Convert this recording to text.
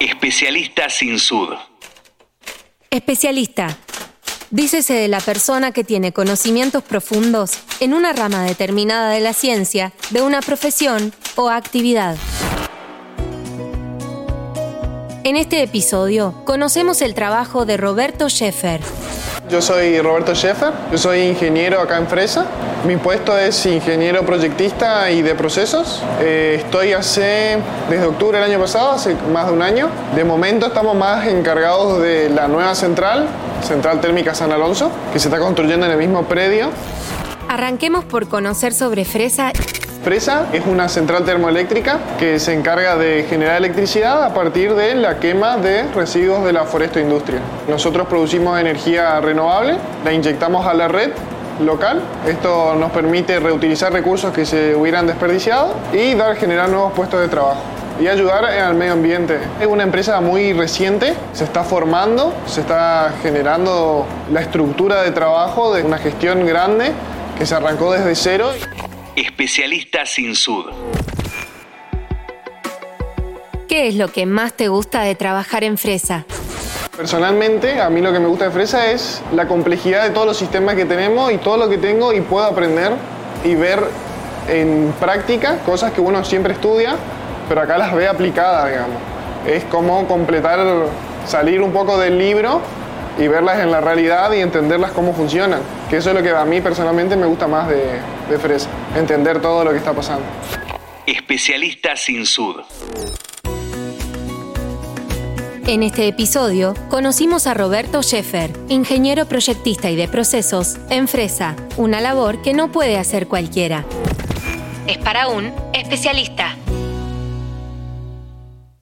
Especialista sin sud. Especialista. Dícese de la persona que tiene conocimientos profundos en una rama determinada de la ciencia, de una profesión o actividad. En este episodio conocemos el trabajo de Roberto Scheffer. Yo soy Roberto Scheffer, yo soy ingeniero acá en Fresa. Mi puesto es ingeniero proyectista y de procesos. Eh, estoy hace, desde octubre del año pasado, hace más de un año. De momento estamos más encargados de la nueva central, Central Térmica San Alonso, que se está construyendo en el mismo predio. Arranquemos por conocer sobre Fresa Es una central termoeléctrica que se encarga de generar electricidad a partir de la quema de residuos de la foresto-industria. Nosotros producimos energía renovable, la inyectamos a la red local. Esto nos permite reutilizar recursos que se hubieran desperdiciado y dar, generar nuevos puestos de trabajo y ayudar al medio ambiente. Es una empresa muy reciente, se está formando, se está generando la estructura de trabajo de una gestión grande que se arrancó desde cero. Especialista sin sud. ¿Qué es lo que más te gusta de trabajar en Fresa? Personalmente, a mí lo que me gusta de Fresa es la complejidad de todos los sistemas que tenemos y todo lo que tengo y puedo aprender y ver en práctica cosas que uno siempre estudia, pero acá las ve aplicadas, digamos. Es como completar, salir un poco del libro y verlas en la realidad y entenderlas cómo funcionan. Que eso es lo que a mí personalmente me gusta más de, de Fresa, entender todo lo que está pasando. Especialista sin sud. En este episodio conocimos a Roberto Scheffer, ingeniero proyectista y de procesos en Fresa, una labor que no puede hacer cualquiera. Es para un especialista.